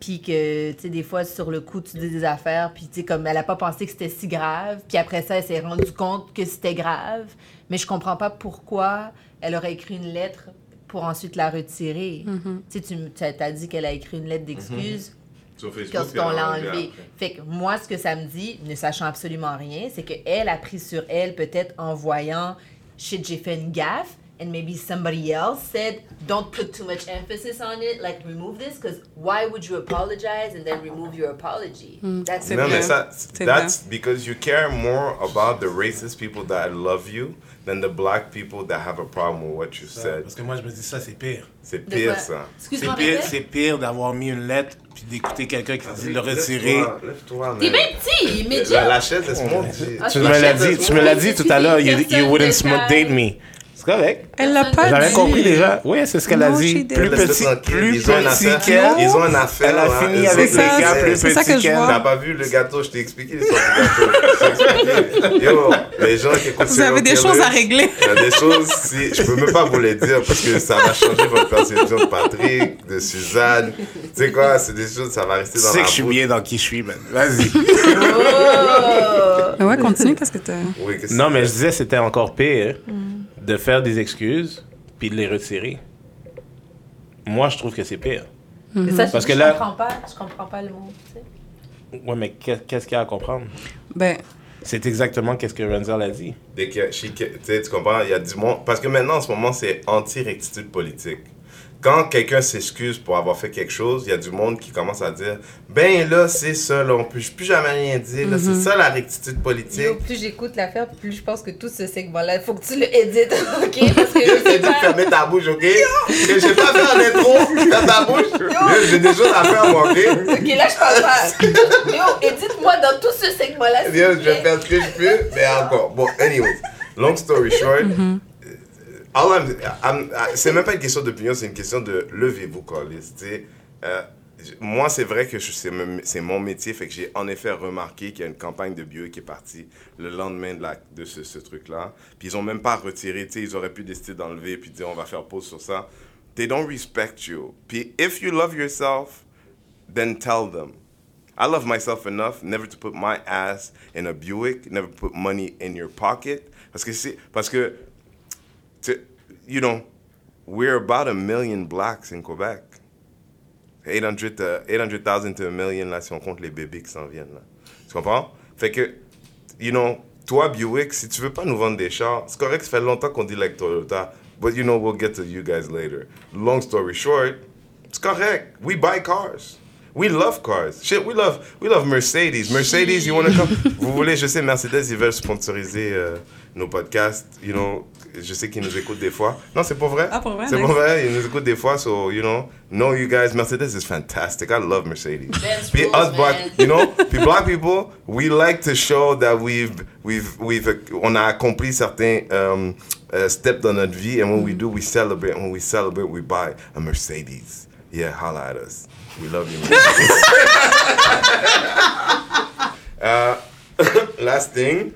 Puis que, tu sais, des fois, sur le coup, tu dis des affaires, puis, tu sais, comme elle a pas pensé que c'était si grave, puis après ça, elle s'est rendue compte que c'était grave, mais je comprends pas pourquoi elle aurait écrit une lettre pour ensuite la retirer. Mhm. Tu sais, tu t'as dit qu'elle a écrit une lettre d'excuse. Sur Facebook, Quand on l'a a enlevé enlevé. après. Fait que moi, ce que ça me dit, ne sachant absolument rien, c'est qu'elle a pris sur elle, peut-être en voyant shit, j'ai fait une gaffe, and maybe somebody else said, don't put too much emphasis on it, like remove this, because why would you apologize and then remove your apology? That's C'est Non, vrai. mais ça, C'est that's because you care more about the racist people that love you than the black people that have a problem with what you said. Parce que moi, je me dis ça, c'est pire. C'est De pire, quoi? ça. C'est Excuse-moi, pire, répète. c'est pire d'avoir mis une lettre puis d'écouter quelqu'un qui dit de le retirer. Lève-toi, lève-toi, T'es bien petit, mais La, la chaise, elle se monte. Ah, Tu je me l'as dit, tu me l'as dit tout à l'heure. You, you Personne wouldn't smoke date me. C'est correct. Elle l'a pas J'avais dit. compris déjà. Oui, c'est ce qu'elle a dit. Plus petit, plus Ils ont une petit affaire. qu'elle. Ils ont une affaire. Elle a là. fini avec les gars affaire. plus petits qu'elle. T'as pas vu le gâteau, je t'ai expliqué l'histoire du gâteau. Yo, les gens qui écoutent Vous avez des choses à régler. Il y a des choses, si, je peux même pas vous les dire parce que ça va changer votre perception de Patrick, de Suzanne. Tu sais quoi, c'est des choses, ça va rester Tu dans sais la que je suis bien dans qui je suis, man. Vas-y. (laughs) Oh! Ouais, continue, qu'est-ce que t'as? Non, mais je disais c'était encore pire de faire des excuses puis de les retirer. Moi, je trouve que c'est pire. Ça, je- Parce que je là- comprends pas, je comprends pas le mot, tu sais. Ouais, mais qu'est- qu'est-ce qu'il y a à comprendre? Ben, C'est exactement qu'est-ce que Renzel a dit. Dès que, tu comprends, il y a du monde. Parce que maintenant, en ce moment, c'est anti-rectitude politique. Quand quelqu'un s'excuse pour avoir fait quelque chose, il y a du monde qui commence à dire Ben là, c'est ça, là, on peut plus jamais rien dire, là, c'est ça la rectitude politique. Yo, plus j'écoute l'affaire, plus je pense que tout ce segment-là, il faut que tu le édites, (laughs) ok? Parce que Je t'ai dit de fermer ta bouche, ok? Que j'ai pas fait en intro, ferme ta bouche. Yo, J'ai des choses à faire, moi, ok? Ok, là, je parle pas. Yo, édite-moi dans tout ce segment-là. vous je vais faire ce que je peux, mais encore. Bon, anyways, long story short, all I'm- I'm- I- c'est même pas une question d'opinion, c'est une question de levez-vous, Carlis. Euh, moi, c'est vrai que c'est mon métier, fait que j'ai en effet remarqué qu'il y a une campagne de bio qui est partie le lendemain de, ce, truc-là. Puis ils ont même pas retiré, ils auraient pu décider d'enlever puis dire on va faire pause sur ça. They don't respect you. Puis if you love yourself, then tell them. I love myself enough never to put my ass in a Buick, never put money in your pocket. Parce que parce que, tu- you know, we're about a million blacks in Quebec. 800 to- 800,000 to a million, là, si on compte les bébés qui s'en viennent, là. Tu comprends? Fait que, you know, toi, Buick, si tu veux pas nous vendre des chars, c'est correct, ça fait longtemps qu'on dit like Toyota, but you know, we'll get to you guys later. Long story short, c'est correct. We buy cars. We love cars. Shit, we love, we love Mercedes. Mercedes, you wanna come? Vous voulez, je sais, Mercedes, ils veulent sponsoriser euh, nos podcasts. You know, je sais qu'ils nous écoutent des fois. Non, c'est pas vrai. Ah, pour vrai? C'est Nice. pas vrai. Ils nous écoutent des fois. So, you know, know you guys, Mercedes is fantastic. I love Mercedes. Benz Puis rules, us black, you know, puis black people, we like to show that we've, we've, we've, on a accompli certains um, uh, steps dans notre vie, and when we do, we celebrate. When we celebrate, we buy a Mercedes. Yeah, holla at us. We love you. Mercedes. (laughs) Euh, (coughs) last thing,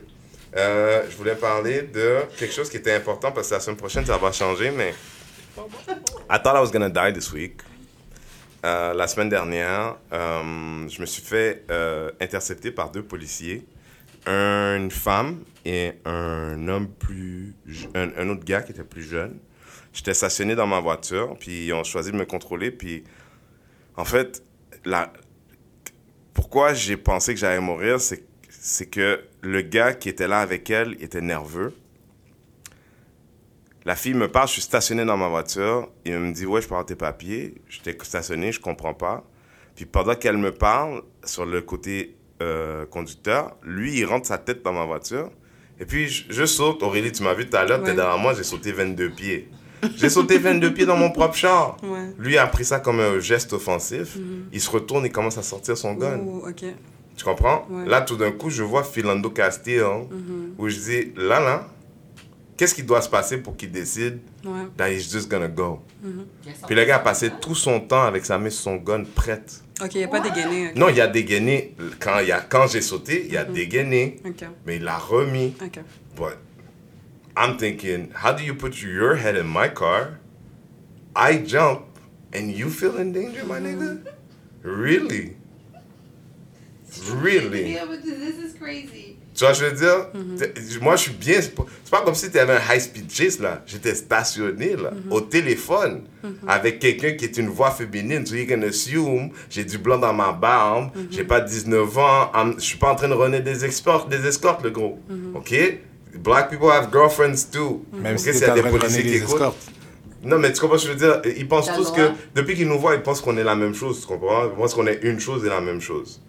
euh, je voulais parler de quelque chose qui était important parce que la semaine prochaine, ça va changer, mais I thought I was gonna die this week. Euh, la semaine dernière, euh, je me suis fait intercepter par deux policiers, une femme et un homme plus, un, autre gars qui était plus jeune. J'étais stationné dans ma voiture, puis ils ont choisi de me contrôler, puis en fait, pourquoi j'ai pensé que j'allais mourir, c'est c'est que le gars qui était là avec elle était nerveux. La fille me parle, je suis stationné dans ma voiture. Il me dit, ouais, je avoir tes papiers. J'étais stationné, je comprends pas. Puis pendant qu'elle me parle, sur le côté euh, conducteur, lui, il rentre sa tête dans ma voiture. Et puis, je, je saute. Aurélie, tu m'as vu tout à l'heure, t'es derrière moi, j'ai sauté 22 pieds. J'ai sauté 22 pieds dans mon propre char. Ouais. Lui a pris ça comme un geste offensif. Il se retourne et commence à sortir son gun. Oh. Tu comprends? Ouais. Là, tout d'un coup, je vois Philando Castillo, où je dis, là, là, qu'est-ce qui doit se passer pour qu'il décide Ouais. that he's just gonna go? Puis le gars a passé tout son temps avec sa main son gun prête. Ok, il n'y a pas dégainé. ok. Non, il a dégainé. Quand, a, quand j'ai sauté, il a dégainé, Ok, mais il l'a remis. ok. But I'm thinking, how do you put your head in my car? I jump and you feel in danger, my nigga? Really? Really? Yeah, but this is crazy. Tu vois, je veux dire, t'es- moi, je suis bien. C'est pas- c'est comme si tu avais un high-speed chase, là. J'étais stationné, là, au téléphone, avec quelqu'un qui est une voix féminine. So you can assume, j'ai du blanc dans ma barbe, j'ai pas 19 ans, I'm- je suis pas en train de runner des escortes, des escortes, le gros. OK? Black people have girlfriends too. Même si en des policiers runner qui des écoutent. escortes. Non, mais tu comprends ce que je veux dire? Ils pensent tous que, depuis qu'ils nous voient, ils pensent qu'on est la même chose, tu comprends? Ils pensent qu'on est une chose et la même chose.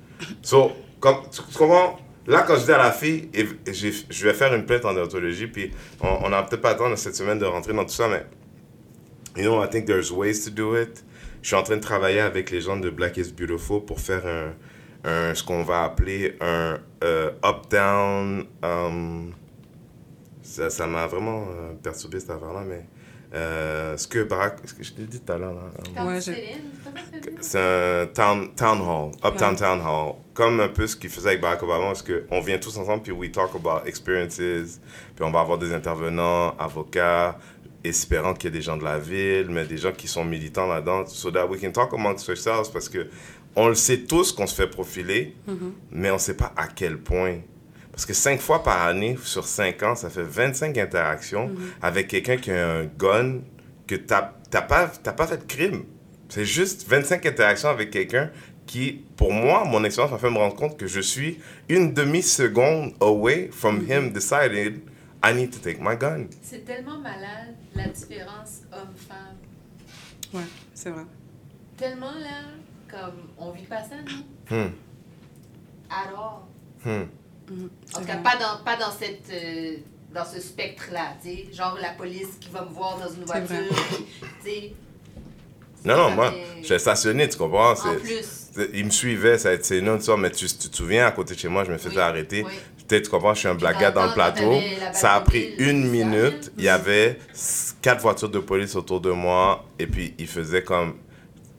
So, comme, tu, comprends? Là, quand je dis à la fille, et, et je vais faire une plainte en déontologie, puis on n'a peut-être pas le temps cette semaine de rentrer dans tout ça, mais, you know, I think there's ways to do it. Je suis en train de travailler avec les gens de Black is Beautiful pour faire un, un- ce qu'on va appeler un euh, up-down. um, ça ça m'a vraiment euh, perturbé cette affaire-là, mais euh, ce que Barack, ce que je t'ai dit tout à l'heure, ça? c'est un town, town hall, uptown Ouais. town hall, comme un peu ce qu'il faisait avec Barack Obama, parce qu'on vient tous ensemble, puis we talk about experiences, puis on va avoir des intervenants, avocats, espérant qu'il y ait des gens de la ville, mais des gens qui sont militants là-dedans, so that we can talk amongst ourselves, parce que on le sait tous qu'on se fait profiler, mais on ne sait pas à quel point. Parce que cinq fois par année, sur cinq ans, ça fait 25 interactions avec quelqu'un qui a un gun, que tu n'as pas, t'as pas fait de crime. C'est juste 25 interactions avec quelqu'un qui, pour moi, mon expérience m'a fait me rendre compte que je suis une demi-seconde away from him deciding I need to take my gun. C'est tellement malade, la différence homme-femme. Ouais, c'est vrai. Tellement là, comme on vit pas ça, nous. Hmm. Alors, Hmm. En tout cas, pas dans, pas dans, cette, euh, dans ce spectre-là, tu sais. Genre la police qui va me voir dans une voiture, tu sais. Non, non, moi, j'ai stationné, tu comprends? En C'est- plus. Il me suivait, ça a été non, tu vois, mais tu, tu te souviens, à côté de chez moi, je me faisais Oui, arrêter. oui. Tu comprends, je suis un black guy dans le plateau. Ça a pris une minute. Il y avait quatre voitures de police autour de moi. Et puis, il faisait comme,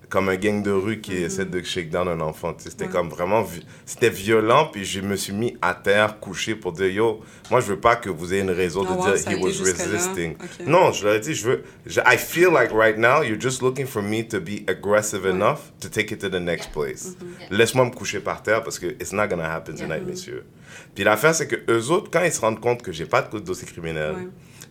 comme un gang de rue qui essaie de shake down un enfant. C'était Ouais. comme vraiment... C'était violent. Puis, je me suis mis à terre, couché pour dire, yo, moi, je veux pas que vous ayez une raison de ouais, dire he was resisting. Non, je leur ai dit, je veux... je- I feel like right now, you're just looking for me to be aggressive enough to take it to the next place. Laisse-moi me coucher par terre parce que it's not gonna happen tonight, messieurs. Puis l'affaire, c'est que eux autres, quand ils se rendent compte que j'ai pas de dossier criminel, Ouais.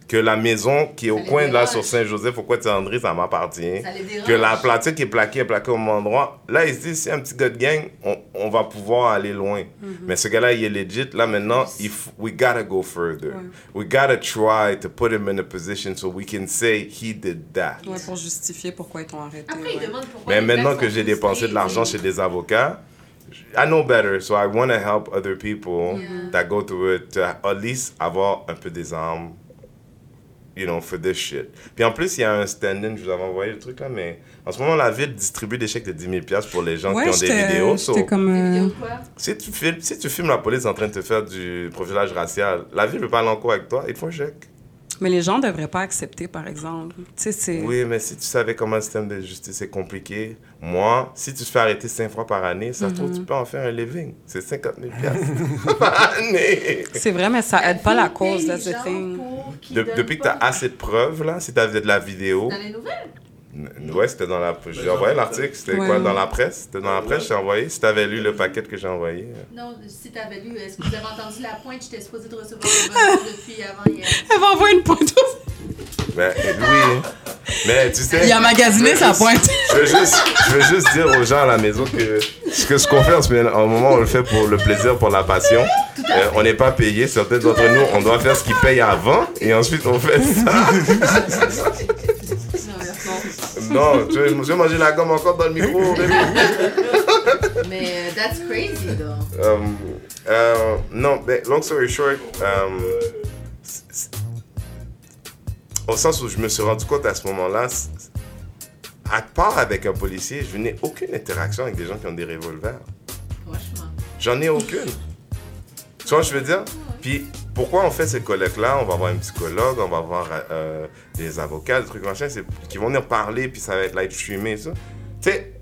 Que la maison qui est au coin de là sur Saint-Joseph, au coin de André, ça m'appartient, que la platine qui est plaquée est plaquée au même endroit, là, ils se disent, si un petit gars de gang, on, on va pouvoir aller loin. Mais ce gars-là, il est legit. Là, maintenant, il f- we gotta go further. We gotta try to put him in a position so we can say he did that. Ouais, pour justifier pourquoi ils t'ont arrêté. Après, ouais. ils demandent pourquoi. Mais maintenant que j'ai dépensé de l'argent chez des avocats, I know better, so I want to help other people Yeah. that go through it to at least avoir un peu des armes, you know, for this shit. Puis en plus, il y a un stand-in, je vous avais envoyé le truc là, mais en ce moment, la ville distribue des chèques de 10 000 piastres pour les gens Ouais, qui ont des vidéos. So, comme. Euh, si, tu filmes, si tu filmes la police en train de te faire du profilage racial, la ville ne veut pas aller en cours avec toi, il te faut un chèque. Mais les gens devraient pas accepter, par exemple. Oui, mais si tu savais comment le système de justice est compliqué, moi, si tu te fais arrêter cinq fois par année, ça se trouve, tu peux en faire un living. C'est 50 000 piastres (laughs) par année. C'est vrai, mais ça aide pas la cause, thing. De- donnent depuis que tu as assez de preuves, là, si tu as de la vidéo. Dans les nouvelles? Ouais, c'était dans la. J'ai envoyé l'article, c'était Ouais, quoi ouais. Dans la presse? C'était dans la presse, je t'ai envoyé. Si tu avais lu le paquet que j'ai envoyé. euh. Non, si t'avais lu, est-ce que vous avez entendu la pointe? J'étais supposée de recevoir le (laughs) depuis avant hier. Elle va envoyer une pointe Ben, oui. Mais tu sais. Il a magasiné sa juste- pointe. Je veux, juste, je veux juste dire aux gens à la maison que ce que ce qu'on fait en ce moment, on le fait pour le plaisir, pour la passion. Euh, on n'est pas payé. Certains d'entre nous, on doit faire ce qu'ils payent avant et ensuite on fait ça. (laughs) non, tu veux, je vais manger la gomme encore dans le micro. (laughs) Mais euh, that's crazy, though. Euh, euh, non, mais long story short, c- au sens où je me suis rendu compte à ce moment-là, à part avec un policier, je n'ai aucune interaction avec des gens qui ont des revolvers. Franchement. J'en ai aucune. Tu vois, ce que je veux dire? Puis, pourquoi on fait ces colloques-là? On va avoir un psychologue, on va avoir euh, des avocats, des trucs machin, qui vont venir parler, puis ça va être live streamé, ça. Tu sais,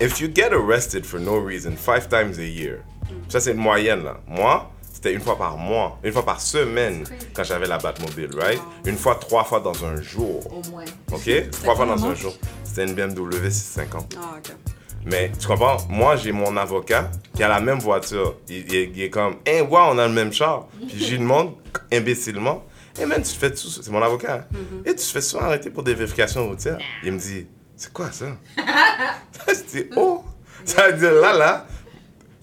if you get arrested for no reason five times a year, ça c'est une moyenne là. Moi, c'était une fois par mois, une fois par semaine quand j'avais la Batmobile, right? Une fois, trois fois dans un jour. Au moins. OK? Trois fois dans un jour. C'était une BMW 650. Ah, ok. Mais tu comprends? Moi, j'ai mon avocat qui a la même voiture. Il, il est- il est comme, hein, ouais, on a le même char. Puis je lui demande, imbécilement, hey man, tu fais tout. C'est mon avocat. hein. Et tu te fais souvent arrêter pour des vérifications routières? Il me dit, c'est quoi ça? je dis, oh! Ça veut dire, là, là,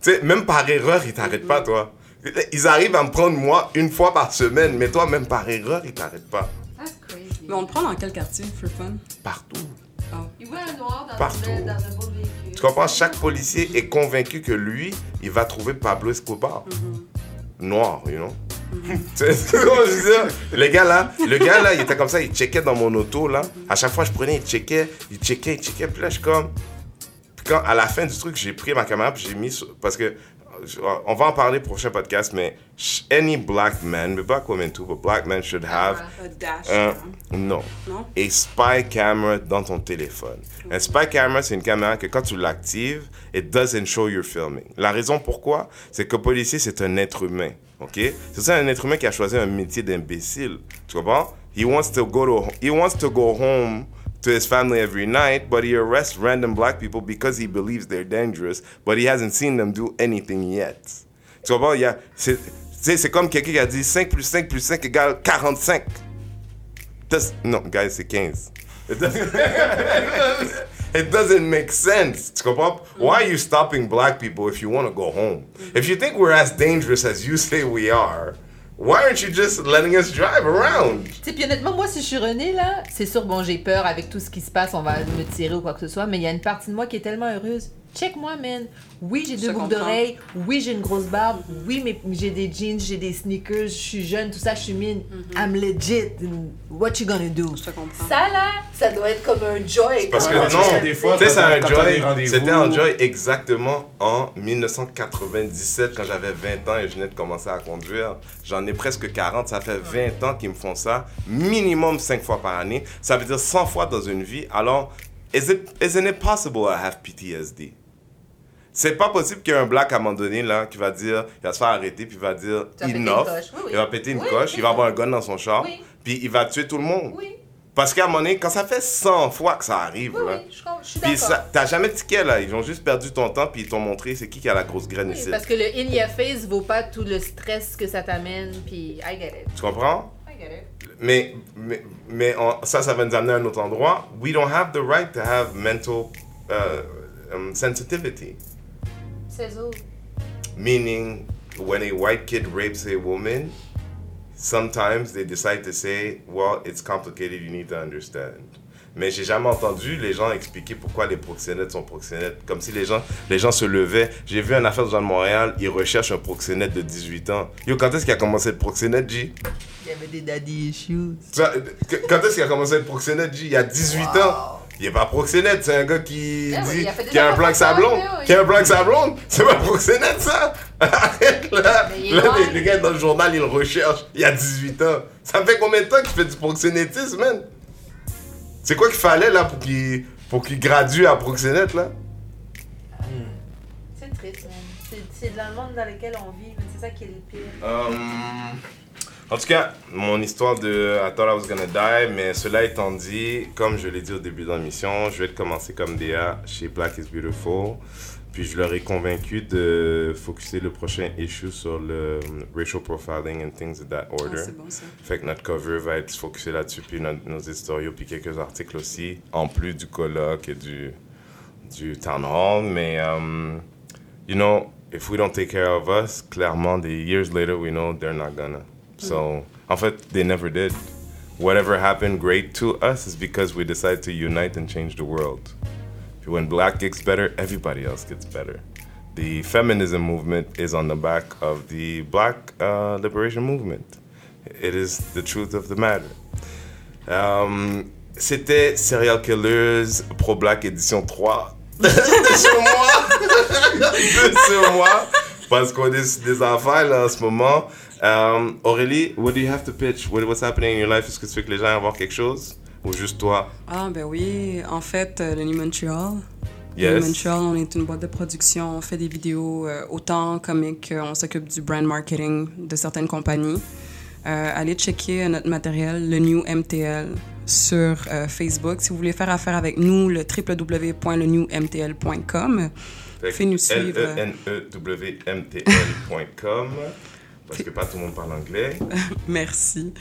tu sais, même par erreur, ils t'arrêtent pas, toi. Ils arrivent à me prendre, moi, une fois par semaine, mais toi, même par erreur, ils t'arrêtent pas. That's crazy. Mais on te prend dans quel quartier, for fun? Partout. Il voit un noir dans, Partout. un, dans un beau véhicule. Tu comprends? Chaque policier est convaincu que lui, il va trouver Pablo Escobar. Noir, you know? (laughs) Le gars là, le gars là, il était comme ça, il checkait dans mon auto là. À chaque fois, je prenais, il checkait, il checkait, il checkait. Puis là, je suis comme. Puis quand, à la fin du truc, j'ai pris ma caméra, puis j'ai mis. Parce que. On va en parler prochain podcast, mais any black man, but black women too, but black men should have A dash. un, hein? non. Non? A spy camera dans ton téléphone. Un spy camera, c'est une caméra que quand tu l'actives, it doesn't show you're filming. La raison pourquoi, c'est que policier, c'est un être humain. OK? C'est ça un être humain qui a choisi un métier d'imbécile. Tu comprends? He wants to go to he wants to go home to his family every night, but he arrests random black people because he believes they're dangerous, but he hasn't seen them do anything yet. Tu comprends? C'est, c'est comme quelqu'un qui a dit 5 plus 5 plus 5 égale 45. Does- non, guys, c'est 15. It doesn't, (laughs) it doesn't make sense. Tu comprends? Why are you stopping black people if you want to go home? If you think we're as dangerous as you say we are, why aren't you just letting us drive around? Tu puis honnêtement, moi, si je suis René, là, c'est sûr, bon, j'ai peur avec tout ce qui se passe, on va me tirer ou quoi que ce soit, mais il y a une partie de moi qui est tellement heureuse. Check-moi, man. Oui, j'ai deux boucles d'oreilles. Oui, j'ai une grosse barbe. Oui, mais j'ai des jeans, j'ai des sneakers, je suis jeune, tout ça, je suis mine. I'm legit. What you gonna do? Je te comprends. Ça, là, ça doit être comme un joy. Parce que non, des fois, tu sais, c'est un joy. C'était un joy exactement en 1997 quand j'avais 20 ans et je venais de commencer à conduire. J'en ai presque 40. Ça fait 20 ans qu'ils me font ça, minimum 5 fois par année. Ça veut dire 100 fois dans une vie. Alors, is it, isn't it possible to have PTSD? C'est pas possible qu'il y ait un black à un moment donné là, qui va dire, il va se faire arrêter, puis il va dire enough. Oui, oui. Il va péter une Oui, coche, il va avoir un gun dans son char, puis il va tuer tout le monde. Parce qu'à un moment donné, quand ça fait 100 fois que ça arrive, là, puis t'as jamais tiqué là, ils ont juste perdu ton temps puis ils t'ont montré c'est qui qui a la grosse graine ici. parce que le in your face vaut pas tout le stress que ça t'amène, puis I get it. Tu comprends? I get it. Mais, mais, mais on- ça, ça va nous amener à un autre endroit. We don't have the right to have mental uh, um, sensitivity. Meaning, when a white kid rapes a woman, sometimes they decide to say, well, it's complicated, you need to understand. Mais j'ai jamais entendu les gens expliquer pourquoi les proxénètes sont proxénètes. Comme si les gens, les gens se levaient. J'ai vu une affaire de Jean de Montréal, ils recherchent un proxénète de 18 ans. Yo, quand est-ce qu'il a commencé être proxénète, G? Il y avait des daddy issues. Quand est-ce qu'il a commencé à être proxénète, G? Il y a 18 ans. Il est pas proxénète, c'est un gars qui Ah oui, dit a qu'il a un plan avec sa blonde. oui, oui. Qui a un plan sa blonde. C'est pas proxénète, ça. (laughs) Arrête, là. Là, les, gars dans le journal, ils le recherchent. Il y a 18 ans. Ça fait combien de temps qu'il fait du proxénétisme, man? C'est quoi qu'il fallait, là, pour qu'il pour qu'il gradue à proxénète, là? C'est triste, man. C'est- le monde dans lequel on vit, mais c'est ça qui est le pire. Um, en tout cas, mon histoire de I thought I was gonna die, mais cela étant dit, comme je l'ai dit au début de l'émission, je vais commencer comme DA chez Black is Beautiful. Puis je leur ai convaincu de focuser le prochain issue sur le um, racial profiling and things of that Ah, order. c'est bon ça. Fait que notre cover va être focusé là-dessus, puis nos éditoriaux, puis quelques articles aussi, en plus du colloque et du, du town hall. Mais, um, you know, if we don't take care of us, clairement, the years later, we know they're not gonna. So, en fait, they never did. Whatever happened great to us is because we decided to unite and change the world. When black gets better, everybody else gets better. The feminism movement is on the back of the black uh, liberation movement. It is the truth of the matter. Um, C'était Serial Killers Pro Black édition 3. (laughs) de sur moi. de (laughs) sur moi. Parce qu'on est des affaires là en ce moment. Um, Aurélie, what do you have to pitch? What, what's happening in your life? Est-ce que tu veux que les gens aient voir quelque chose? Ou juste toi? Ah, ben oui. En fait, euh, Lenny Montreal. Yes. Montreal, on est une boîte de production. On fait des vidéos euh, autant comiques. euh, on s'occupe du brand marketing de certaines compagnies. Euh, allez checker notre matériel, le New MTL, sur euh, Facebook. Si vous voulez faire affaire avec nous, le www.lenewmtl.com. Fait Faites nous suivre. L-E-N-E-W-M-T-L.com. Parce que pas tout le monde parle anglais. (laughs) Merci.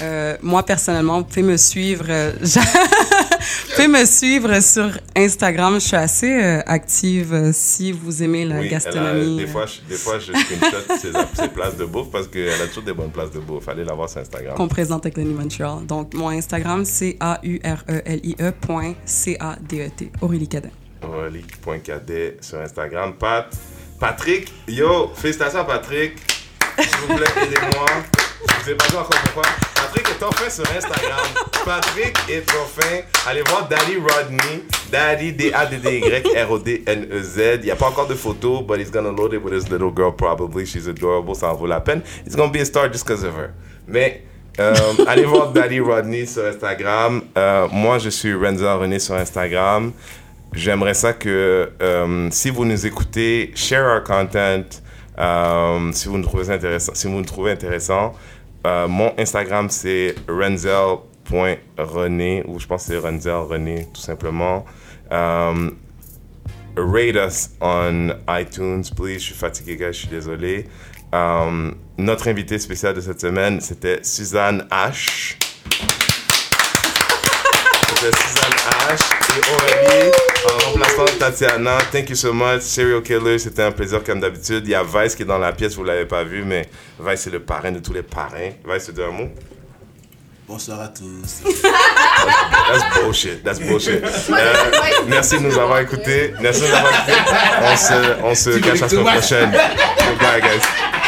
Euh, moi, personnellement, vous pouvez me suivre. euh, (laughs) vous pouvez me suivre sur Instagram. Je suis assez euh, active euh, si vous aimez la Oui, elle a- gastronomie. des, fois, je, des fois, je screenshot (laughs) ses, ses places de bouffe parce qu'elle a toujours des bonnes places de bouffe. Allez la voir sur Instagram. qu'on présente avec Montreal. Donc, mon Instagram, c'est A-U-R-E-L-I-E point C-A-D-E-T. Aurélie Cadet. Aurélie.cadet sur Instagram. Pat, Patrick, yo, félicitations à Patrick. S'il vous plaît, aidez-moi. Je ne sais pas encore pourquoi. Patrick est enfin sur Instagram. Patrick est enfin. Allez voir Daddy Rodney. Daddy, D-A-D-D-Y-R-O-D-N-E-Z. Il n'y a pas encore de photo, but he's gonna load it with his little girl probably. She's adorable, ça en vaut la peine. It's gonna be a star just because of her. Mais euh, allez voir Daddy Rodney sur Instagram. Euh, moi, je suis Renzo René sur Instagram. J'aimerais ça que euh, si vous nous écoutez, share our content. Euh, si vous nous trouvez intéressant, si vous nous trouvez intéressant, Euh, mon Instagram c'est renzel.rené ou je pense que c'est renzel rené tout simplement. Um, rate us on iTunes, please. Je suis fatigué, gars, je suis désolé. Notre invité spécial de cette semaine, c'était Suzanne H. C'était Suzanne H. et Aurélie en remplaçant Tatiana. Thank you so much. Serial Killer, c'était un plaisir comme d'habitude. Il y a Vice qui est dans la pièce, vous l'avez pas vu, mais Vice c'est le parrain de tous les parrains. Vice, tu dis un mot? Bonsoir à tous. That's bullshit. That's bullshit. Euh, merci de nous avoir écoutés. Merci de nous avoir écoutés. On se, on se cache la semaine prochaine. Goodbye, guys.